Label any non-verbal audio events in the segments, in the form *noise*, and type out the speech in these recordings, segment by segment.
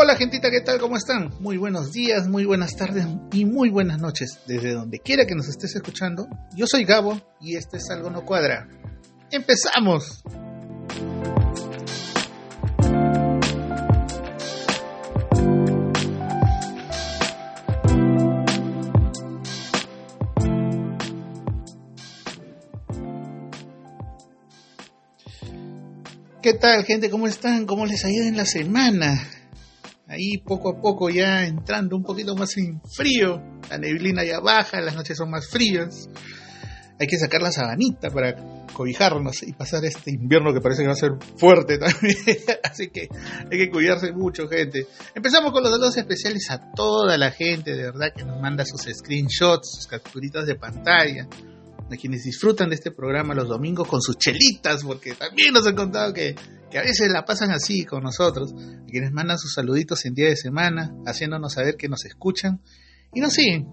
Hola gentita, ¿qué tal? ¿Cómo están? Muy buenos días, muy buenas tardes y muy buenas noches desde donde quiera que nos estés escuchando. Yo soy Gabo y este es Algo No Cuadra. ¡Empezamos! ¿Qué tal gente? ¿Cómo están? ¿Cómo les ha ido en la semana? Ahí poco a poco ya entrando un poquito más en frío, la neblina ya baja, las noches son más frías, hay que sacar la sabanita para cobijarnos y pasar este invierno que parece que va a ser fuerte también, *laughs* así que hay que cuidarse mucho gente. Empezamos con los saludos especiales a toda la gente de verdad que nos manda sus screenshots, sus capturitas de pantalla, a quienes disfrutan de este programa los domingos con sus chelitas, porque también nos han contado que, a veces la pasan así con nosotros, quienes mandan sus saluditos en día de semana, haciéndonos saber que nos escuchan y nos siguen,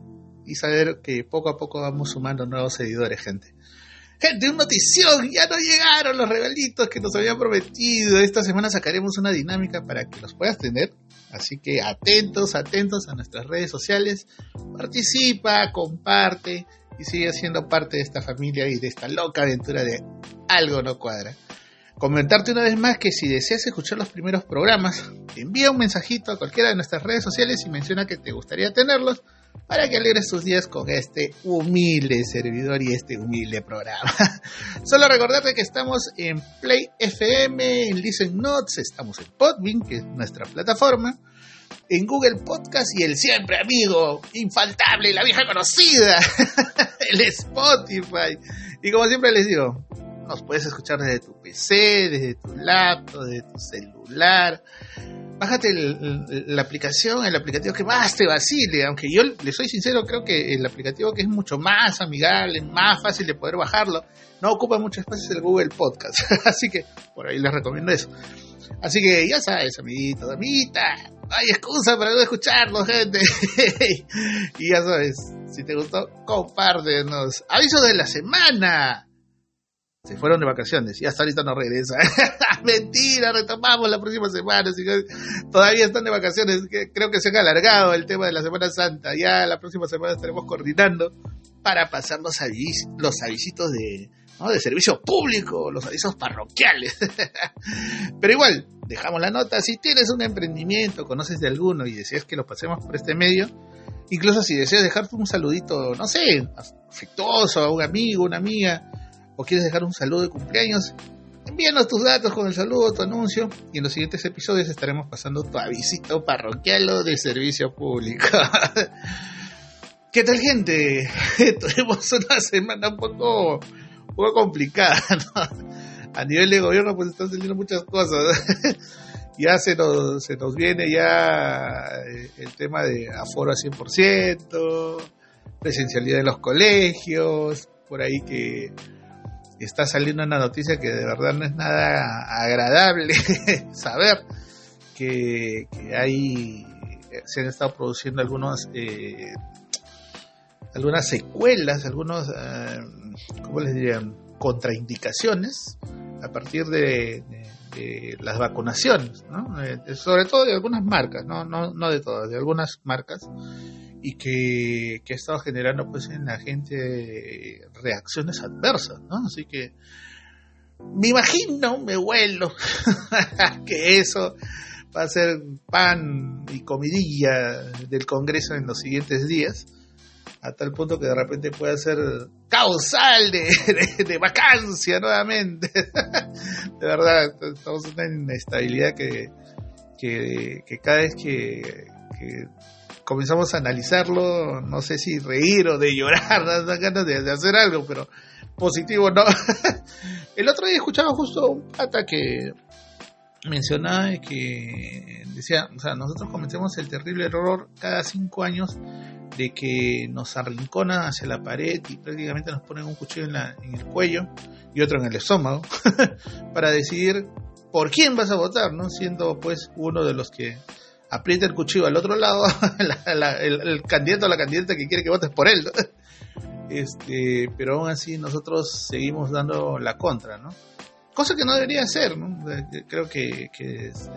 y saber que poco a poco vamos sumando nuevos seguidores, gente. Gente, una notición, ya no llegaron los regalitos que nos habían prometido. Esta semana sacaremos una dinámica para que los puedas tener. Así que atentos, atentos a nuestras redes sociales. Participa, comparte y sigue siendo parte de esta familia y de esta loca aventura de Algo No Cuadra. Comentarte una vez más que si deseas escuchar los primeros programas, envía un mensajito a cualquiera de nuestras redes sociales y menciona que te gustaría tenerlos para que alegres tus días con este humilde servidor y este humilde programa. *laughs* Solo recordarte que estamos en Play FM, en Listen Notes, estamos en Podbean, que es nuestra plataforma, en Google Podcast y el siempre amigo, infaltable, la vieja conocida, *laughs* el Spotify. Y como siempre les digo, nos puedes escuchar desde tu PC, desde tu laptop, desde tu celular. Bájate la aplicación, el aplicativo que más te vacile, aunque yo le soy sincero, creo que el aplicativo que es mucho más amigable, más fácil de poder bajarlo, no ocupa mucho espacio es el Google Podcast, *laughs* así que por ahí les recomiendo eso. Así que ya sabes, amiguito, amiguita, hay excusa para no escucharlo, gente. *laughs* y ya sabes, si te gustó, compártenos. Aviso de la semana. Se fueron de vacaciones y hasta ahorita no regresa. *laughs* Mentira, retomamos la próxima semana. todavía están de vacaciones. Creo que se ha alargado el tema de la Semana Santa. Ya la próxima semana estaremos coordinando para pasar los, los avisitos de, de servicio público, los avisos parroquiales. *laughs* Pero igual, dejamos la nota. Si tienes un emprendimiento, conoces de alguno y deseas que lo pasemos por este medio, incluso si deseas dejarte un saludito, no sé, afectuoso a un amigo, una amiga, o quieres dejar un saludo de cumpleaños, envíanos tus datos con el saludo, tu anuncio, y en los siguientes episodios estaremos pasando tu avisito parroquial de servicio público. *laughs* ¿Qué tal, gente? *laughs* Tuvimos una semana un poco un complicada, *laughs* A nivel de gobierno pues están saliendo muchas cosas. ya se nos, viene ya eh, el tema de aforo a 100%, presencialidad de los colegios, por ahí que está saliendo una noticia que de verdad no es nada agradable *laughs* saber que, que hay se han estado produciendo algunos eh, algunas secuelas, algunos, eh, ¿cómo les dirían? Contraindicaciones a partir de, las vacunaciones. Eh, sobre todo de algunas marcas, ¿no? No, no de todas, de algunas marcas, y que, que ha estado generando pues en la gente reacciones adversas, ¿no? Así que me imagino, me vuelo *laughs* que eso va a ser pan y comidilla del Congreso en los siguientes días a tal punto que de repente puede ser causal de, vacancia nuevamente. *laughs* de verdad, estamos en una inestabilidad que, que, cada vez que, comenzamos a analizarlo, no sé si reír o de llorar, *laughs* dan ganas de, hacer algo, pero positivo no. *laughs* El otro día escuchaba justo un pata que mencionaba que decía, o sea, nosotros cometemos el terrible error cada cinco años de que nos arrinconan hacia la pared y prácticamente nos ponen un cuchillo en, en el cuello y otro en el estómago *laughs* para decidir por quién vas a votar, ¿no? Siendo pues uno de los que aprieta el cuchillo al otro lado, *laughs* el, candidato o la candidata que quiere que votes por él, Este, pero aún así nosotros seguimos dando la contra, ¿no? cosa que no debería ser, ¿no? Creo que,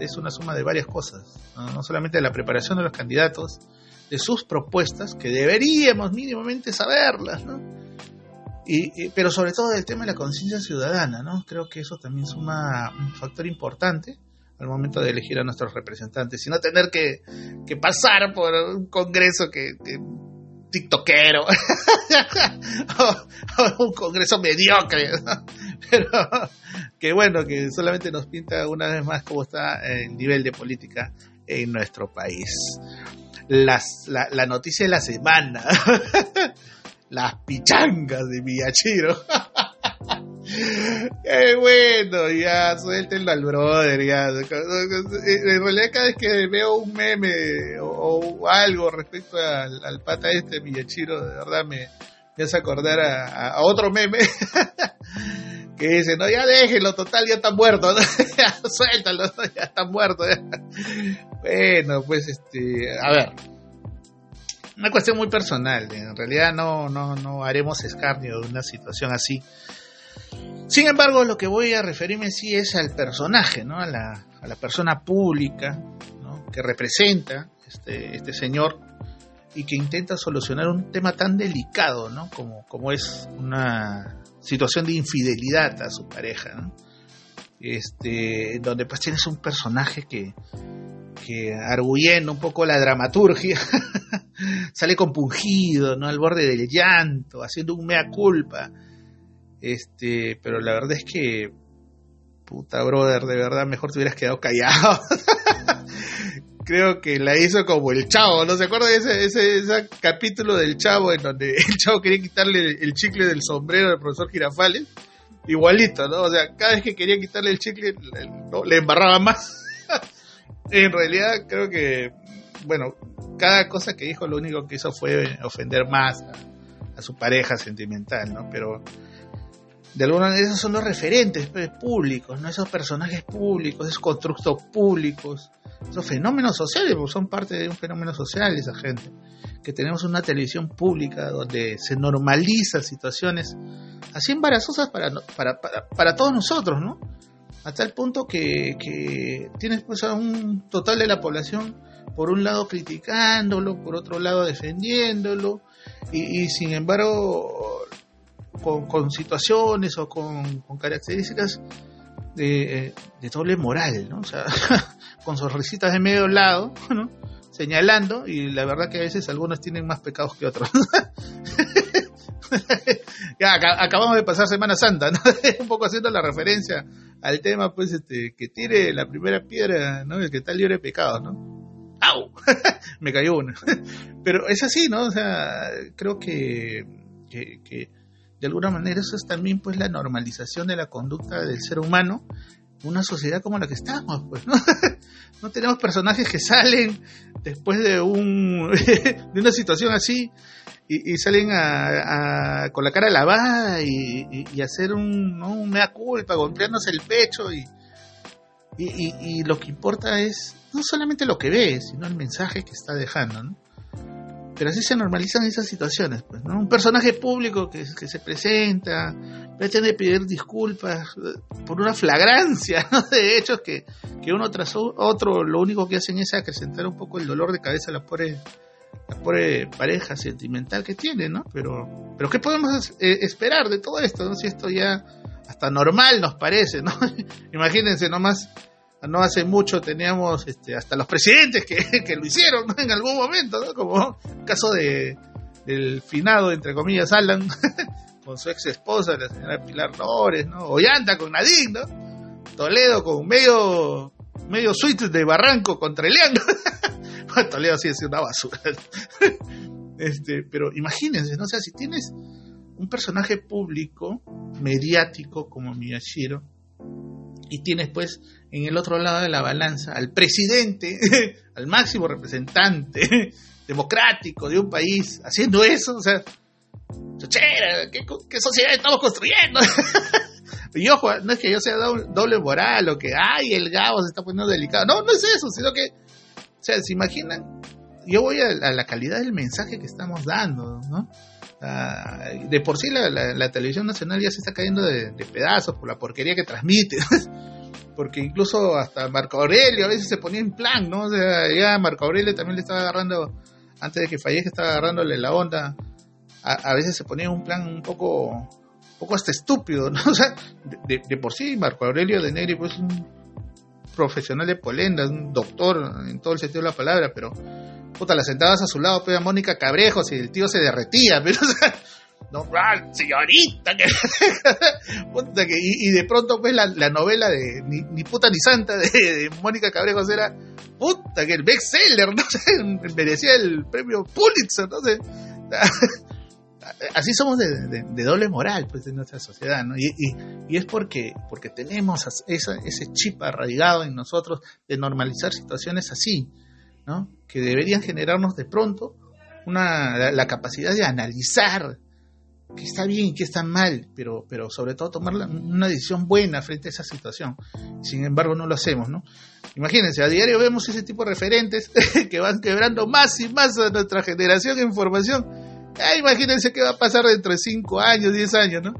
es una suma de varias cosas, ¿no? solamente de la preparación de los candidatos, de sus propuestas, que deberíamos mínimamente saberlas, ¿no? Y, pero sobre todo del tema de la conciencia ciudadana, ¿no? Creo que eso también suma un factor importante al momento de elegir a nuestros representantes, y no tener que, pasar por un congreso que, tiktokero *laughs* o, un congreso mediocre, pero que bueno, que solamente nos pinta una vez más cómo está el nivel de política en nuestro país. Las, la, la noticia de la semana, *laughs* las pichangas de Villachiro. *laughs* Qué bueno, ya, suéltenlo al brother, ya. En realidad cada vez que veo un meme o, algo respecto al, pata este Villachiro, de verdad me, hace acordar a, otro meme *laughs* que dice, no, ya déjenlo, total, ya está muerto, *laughs* suéltalo, ya está muerto. Bueno, pues este, a ver, una cuestión muy personal, en realidad no, no, no haremos escarnio de una situación así sin embargo, lo que voy a referirme sí es al personaje, ¿no? a, la, a la persona pública que representa este, este señor y que intenta solucionar un tema tan delicado ¿no? como, como es una situación de infidelidad a su pareja. ¿no? Este, donde pues tienes un personaje que, que arguyendo un poco la dramaturgia, *laughs* sale compungido, ¿no? al borde del llanto, haciendo un mea culpa este, pero la verdad es que, puta brother, de verdad mejor te hubieras quedado callado. *laughs* Creo que la hizo como el chavo, ¿no se acuerda de ese, ese, ese, capítulo del chavo en donde *laughs* el chavo quería quitarle el chicle del sombrero al profesor Girafales? Igualito, ¿no? O sea, cada vez que quería quitarle el chicle, le embarraba más. *laughs* en realidad, creo que, bueno, cada cosa que dijo lo único que hizo fue ofender más a su pareja sentimental, ¿no? Pero de alguna manera esos son los referentes pues, públicos, ¿no? esos personajes públicos, esos constructos públicos, esos fenómenos sociales, porque son parte de un fenómeno social esa gente. Que tenemos una televisión pública donde se normalizan situaciones así embarazosas para, para, para, todos nosotros, ¿no? Hasta el punto que, que tienes pues a un total de la población por un lado criticándolo, por otro lado defendiéndolo, y, y sin embargo con, situaciones o con, características de, doble moral, ¿no? O sea, *laughs* con sonrisitas de medio lado, ¿no? Señalando, y la verdad que a veces algunos tienen más pecados que otros. *laughs* acabamos de pasar Semana Santa, ¿no? *laughs* Un poco haciendo la referencia al tema, pues, este, que tire la primera piedra, ¿no? El que está libre de pecados, ¿no? ¡Au! Me cayó una. Pero es así, ¿no? O sea, creo que, que de alguna manera eso es también pues la normalización de la conducta del ser humano una sociedad como la que estamos pues no, *laughs* no tenemos personajes que salen después de un *laughs* de una situación así y, salen a, con la cara lavada y, y, hacer un, ¿no? un mea culpa golpeándose el pecho y, y, lo que importa es no solamente lo que ve sino el mensaje que está dejando ¿no? Pero así se normalizan esas situaciones. Pues, ¿no? Un personaje público que, que se presenta, pretende pedir disculpas eh, por una flagrancia *laughs* de hechos que, que, uno tras otro lo único que hacen es acrecentar un poco el dolor de cabeza a la pobre, la pobre pareja sentimental que tiene, ¿no? Pero, pero ¿qué podemos eh, esperar de todo esto? ¿no? Si esto ya hasta normal nos parece, ¿no? *laughs* Imagínense nomás no hace mucho teníamos este, hasta los presidentes que, *laughs* que lo hicieron en algún momento, ¿no? como el caso de, del finado, entre comillas, Alan, *laughs* con su ex esposa, la señora Pilar Lores, ¿no? Ollanta con Nadine, ¿no? Toledo con medio, medio suite de Barranco contra Elian. *laughs* Toledo sí es una basura. este, pero imagínense, ¿no? O si tienes un personaje público, mediático como Miyashiro, y tienes pues en el otro lado de la balanza al presidente, *laughs* al máximo representante *laughs* democrático de un país haciendo eso, o sea, chochera, ¿qué, sociedad estamos construyendo? *laughs* y ojo, no es que yo sea doble moral o que, ay, el Gabo se está poniendo delicado, no, no es eso, sino que, o sea, se imaginan, yo voy a, la calidad del mensaje que estamos dando, ¿no? Ah, de por sí la, televisión nacional ya se está cayendo de, pedazos por la porquería que transmite. *laughs* Porque incluso hasta Marco Aurelio a veces se ponía en plan, ¿no? O sea, ya Marco Aurelio también le estaba agarrando, antes de que fallezca, estaba agarrándole la onda. A, veces se ponía un plan un poco, un poco hasta estúpido, ¿no? *laughs* O sea, de, por sí Marco Aurelio de Negri, pues un profesional de polenda, un doctor en todo el sentido de la palabra, pero puta, la sentabas a su lado, pues a Mónica Cabrejos y el tío se derretía, *laughs* pero, no, ah, señorita, que, *laughs* y, de pronto pues la, novela de ni, puta ni santa de, Mónica Cabrejos era, puta, que el bestseller, no sé, *laughs* merecía el premio Pulitzer, no sé. Así somos de, doble moral pues en nuestra sociedad, ¿no? Y, es porque, porque tenemos ese chip arraigado en nosotros de normalizar situaciones así que deberían generarnos de pronto una, la, capacidad de analizar qué está bien y qué está mal, pero, pero sobre todo tomar una decisión buena frente a esa situación. Sin embargo, no lo hacemos, ¿no? Imagínense, a diario vemos ese tipo de referentes *laughs* que van quebrando más y más a nuestra generación en formación. Ah, imagínense qué va a pasar dentro de 5 años, 10 años, ¿no?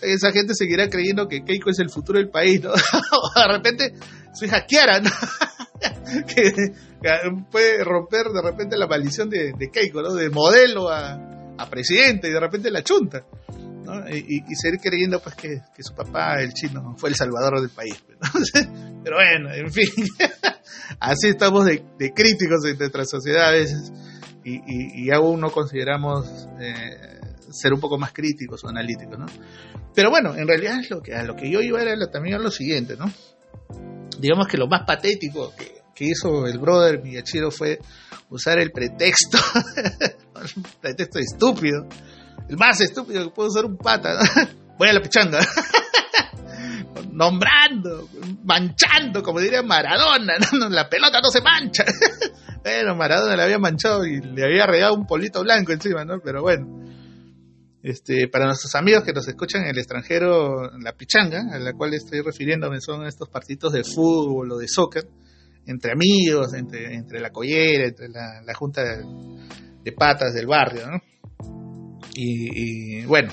Esa gente seguirá creyendo que Keiko es el futuro del país, ¿no? *laughs* o de repente su hija Kiara, ¿no? *laughs* que, puede romper de repente la maldición de, Keiko, ¿no? De modelo a, presidente y de repente la chunta. Y, seguir creyendo pues que, su papá, el chino, fue el salvador del país. *laughs* Pero bueno, en fin, así estamos de, críticos en nuestra sociedad a veces y, aún no consideramos eh, ser un poco más críticos o analíticos. ¿no? Pero bueno, en realidad es lo que, a lo que yo iba era también lo siguiente, ¿no? digamos que lo más patético que, hizo el brother Miyachiro fue usar el pretexto, *laughs* un pretexto estúpido, el más estúpido que puede usar un pata, *laughs* voy a la pichanga, *laughs* nombrando, manchando, como diría Maradona, la pelota no se mancha. Bueno, Maradona le había manchado y le había regado un polito blanco encima, ¿no? Pero bueno. Este, para nuestros amigos que nos escuchan en el extranjero, la pichanga, a la cual estoy refiriéndome, son estos partidos de fútbol o de soccer, entre amigos, entre, entre la collera, entre la, junta de, patas del barrio, ¿no? Y, bueno,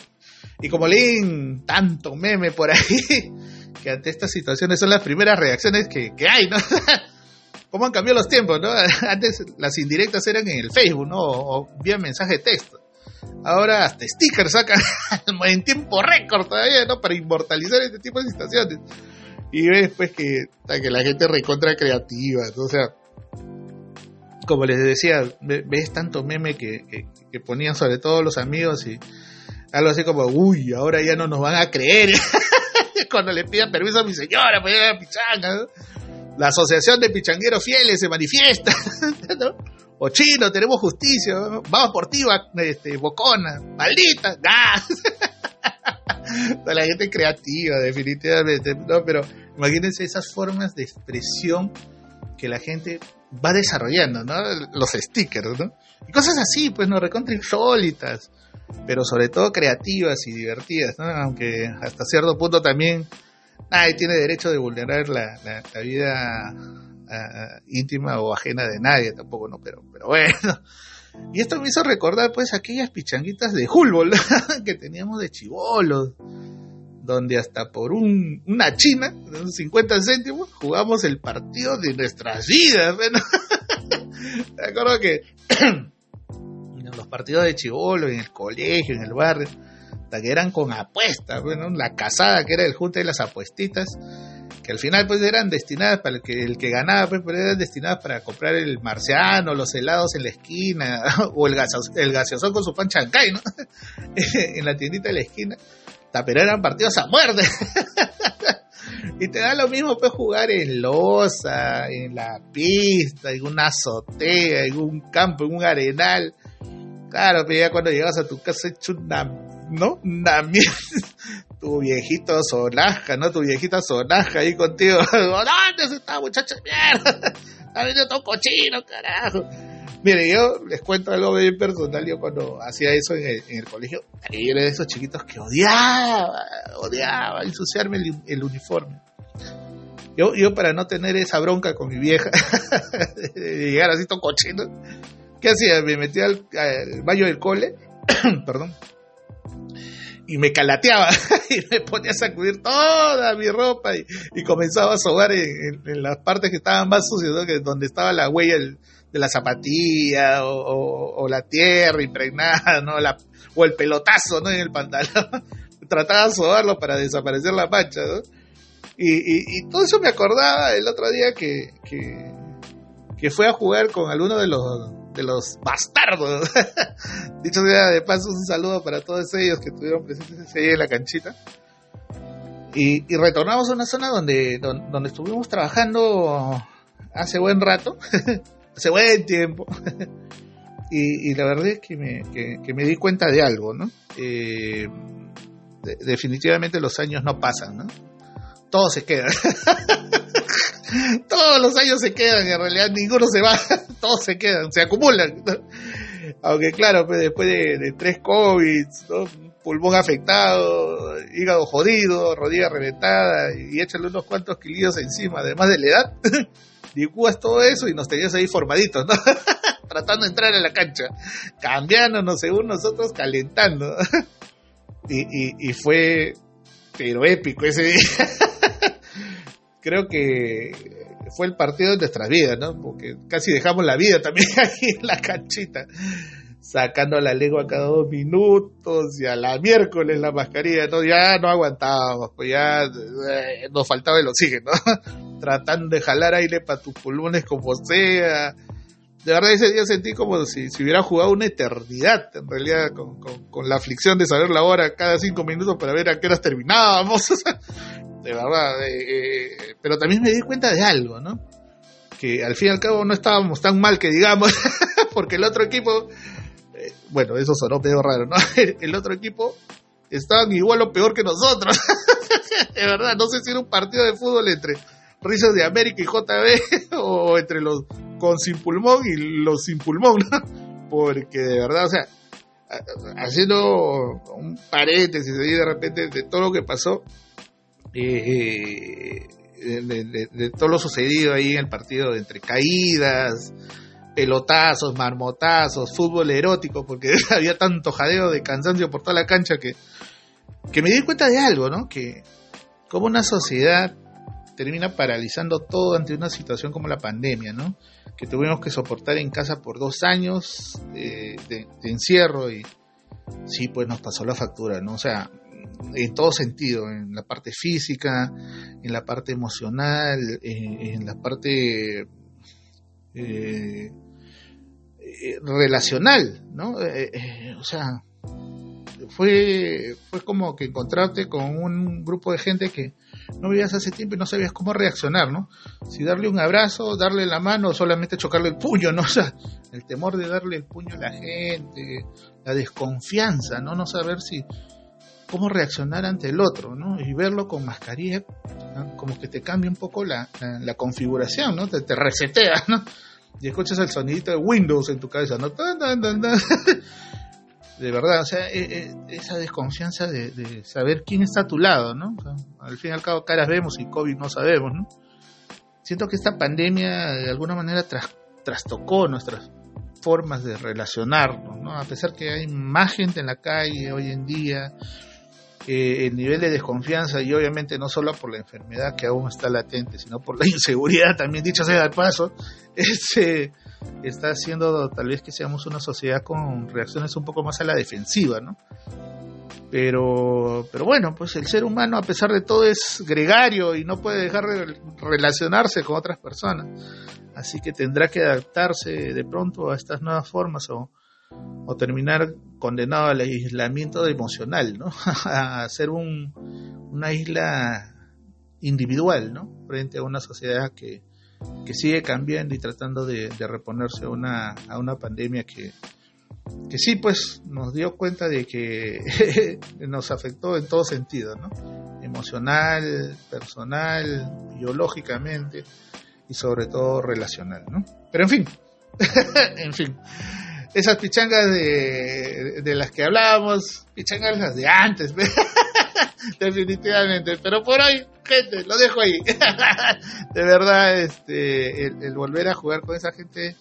y como leí tanto meme por ahí, *laughs* que ante estas situaciones son las primeras reacciones que, que hay, ¿no? *laughs* ¿Cómo han cambiado los tiempos, no? *laughs* Antes las indirectas eran en el Facebook, ¿no? O, vía mensaje de texto ahora hasta stickers sacan *laughs* en tiempo récord todavía, ¿no? Para inmortalizar este tipo de situaciones. Y ves pues que, que la gente recontra creativa, o sea, como les decía, ves tanto meme que, ponían sobre todo los amigos y algo así como, uy, ahora ya no nos van a creer *laughs* cuando le pidan permiso a mi señora ir a la pichanga. La asociación de pichangueros fieles se manifiesta. *laughs* ¿no? o chino, tenemos justicia, vamos por ti, este, bocona, maldita, *laughs* gas. la gente creativa, definitivamente, no, pero imagínense esas formas de expresión que la gente va desarrollando, ¿no? Los stickers, ¿no? Y cosas así, pues, no recontra insólitas, pero sobre todo creativas y divertidas, ¿no? Aunque hasta cierto punto también nadie tiene derecho de vulnerar la, la vida íntima o ajena de nadie tampoco, ¿no? Pero, pero bueno. Y esto me hizo recordar pues aquellas pichanguitas de Hulbol *laughs* que teníamos de chivolos, donde hasta por un, una china, de 50 céntimos, jugamos el partido de nuestras vidas. *laughs* Me acuerdo que *clears throat* los partidos de chivolo, en el colegio, en el barrio, que eran con apuestas, bueno, la casada que era el junte de las apuestitas, que al final pues eran destinadas para el que, el que ganaba, pues, pero eran destinadas para comprar el marciano, los helados en la esquina, *laughs* o el, el gaseosón con su pan chancay, ¿no? *laughs* en la tiendita de la esquina. Pero eran partidos a muerte. *laughs* y te da lo mismo pues jugar en losa, en la pista, en una azotea, en un campo, en un arenal. Claro, pero ya cuando llegas a tu casa hecho una, ¿no? Mierda *laughs* tu viejito sonaja, ¿no? Tu viejita sonaja ahí contigo. *laughs* ¿Dónde está, muchacha de mierda? *laughs* Está venido todo cochino, carajo. Mire, yo les cuento algo bien personal. Yo cuando hacía eso en el, colegio, yo era de esos chiquitos que odiaba, odiaba ensuciarme el, uniforme. Yo, yo para no tener esa bronca con mi vieja, de llegar así todo cochino, ¿Qué hacía? Me metía al, baño del cole, *clears throat* perdón, y me calateaba *laughs* y me ponía a sacudir toda mi ropa y, comenzaba a sobar en, las partes que estaban más sucias, que donde estaba la huella de la zapatilla o, la tierra impregnada, ¿no? O el pelotazo ¿no? en el pantalón. *laughs* Trataba de sobarlo para desaparecer la mancha. ¿no? Y, todo eso me acordaba el otro día que, fue a jugar con alguno de los de los bastardos. *laughs* Dicho sea de paso, un saludo para todos ellos que estuvieron presentes ese en la canchita. Y, retornamos a una zona donde, donde, estuvimos trabajando hace buen rato, *laughs* hace buen tiempo. *laughs* y, la verdad es que me, que, me, di cuenta de algo, ¿no? Eh, definitivamente los años no pasan, ¿no? Todo se queda. *laughs* Todos los años se quedan, en realidad ninguno se va, *laughs* todos se quedan, se acumulan. Aunque claro, pues, después de, tres COVID, pulmón afectado, hígado jodido, rodilla reventada, y échale unos cuantos kilillos encima, además de la edad, *laughs* licúas todo eso y nos tenías ahí formaditos, ¿no? Tratando de entrar en la cancha, cambiándonos según nosotros, calentando. y, y fue, pero épico ese día creo que fue el partido de nuestras vidas, ¿no? Porque casi dejamos la vida también *laughs* ahí en la canchita, sacando la lengua cada dos minutos y a la miércoles la mascarilla, ¿no? Ya no aguantábamos, pues ya eh, nos faltaba el oxígeno, *laughs* tratando de jalar aire para tus pulmones como sea. De verdad ese día sentí como si, si hubiera jugado una eternidad, en realidad, con, con, la aflicción de saber la hora cada cinco minutos para ver a qué horas terminábamos. *laughs* de verdad. Eh, eh, pero también me di cuenta de algo, ¿no? Que al fin y al cabo no estábamos tan mal que digamos, *laughs* porque el otro equipo, eh, bueno, eso sonó peor raro, ¿no? *laughs* El otro equipo estaban igual o peor que nosotros. *laughs* de verdad, no sé si era un partido de fútbol entre Rizos de América y JB o entre los con sin pulmón y los sin pulmón, ¿no? Porque de verdad, o sea, haciendo un paréntesis ahí de repente de todo lo que pasó, eh, de, todo lo sucedido ahí en el partido, entre caídas, pelotazos, marmotazos, fútbol erótico, porque *laughs* había tanto jadeo de cansancio por toda la cancha que, que me di cuenta de algo, ¿no? Que como una sociedad termina paralizando todo ante una situación como la pandemia, ¿no? Que tuvimos que soportar en casa por dos años eh, de, de, encierro y sí, pues nos pasó la factura, ¿no? O sea, en todo sentido, en la parte física, en la parte emocional, en, la parte eh, eh, relacional, ¿no? Eh, o sea, fue, fue como que encontrarte con un grupo de gente que no veías hace tiempo y no sabías cómo reaccionar, ¿no? Si darle un abrazo, darle la mano o solamente chocarle el puño, ¿no? *laughs* O sea, el temor de darle el puño a la gente, la desconfianza, ¿no? No saber si, cómo reaccionar ante el otro, ¿no? Y verlo con mascarilla, como que te cambia un poco la, configuración, ¿no? Te, te, resetea, ¿no? Y escuchas el sonidito de Windows en tu cabeza, ¿no? *laughs* De verdad, o sea, e, e, esa desconfianza de, saber quién está a tu lado, ¿no? al fin y al cabo, caras vemos y COVID no sabemos, ¿no? Siento que esta pandemia de alguna manera trastocó nuestras formas de relacionarnos, ¿no? A pesar que hay más gente en la calle hoy en día, eh, el nivel de desconfianza y obviamente no solo por la enfermedad que aún está latente, sino por la *laughs* inseguridad también, dicho sea de paso, *laughs* este, está haciendo tal vez que seamos una sociedad con reacciones un poco más a la defensiva, ¿no? Pero, pero bueno, pues el ser humano a pesar de todo es gregario y no puede dejar de relacionarse con otras personas. Así que tendrá que adaptarse de pronto a estas nuevas formas o, o terminar condenado al aislamiento emocional, ¿no? *laughs* a ser un, una isla individual, ¿no? Frente a una sociedad que, que sigue cambiando y tratando de, reponerse a una, a una pandemia que, que sí, pues nos dio cuenta de que *laughs* nos afectó en todo sentido, ¿no? Emocional, personal, biológicamente y sobre todo relacional, ¿no? Pero en fin, *laughs* en fin esas pichangas de, de las que hablábamos, pichangas las de antes, *laughs* definitivamente. Pero por hoy, gente, lo dejo ahí. *laughs* de verdad, este, el, volver a jugar con esa gente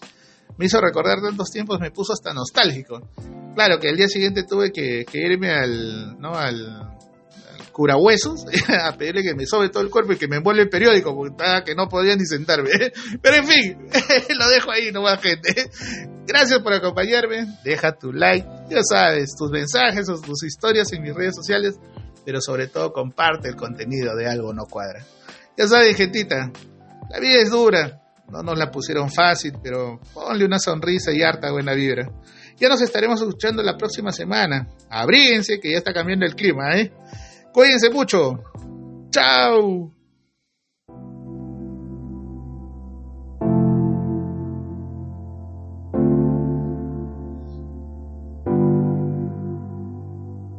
me hizo recordar tantos tiempos, me puso hasta nostálgico. Claro que el día siguiente tuve que, irme al, ¿no? al, curahuesos *laughs* a pedirle que me sobe todo el cuerpo y que me envuelve el periódico porque estaba que no podía ni sentarme. Pero en fin, lo dejo ahí nomás gente. Gracias por acompañarme, deja tu like, ya sabes, tus mensajes o tus historias en mis redes sociales, pero sobre todo comparte el contenido de Algo No Cuadra. Ya sabes, gentita, la vida es dura, no nos la pusieron fácil, pero ponle una sonrisa y harta buena vibra. Ya nos estaremos escuchando la próxima semana. Abríguense que ya está cambiando el clima, ¿eh? Cuídense mucho. Chao.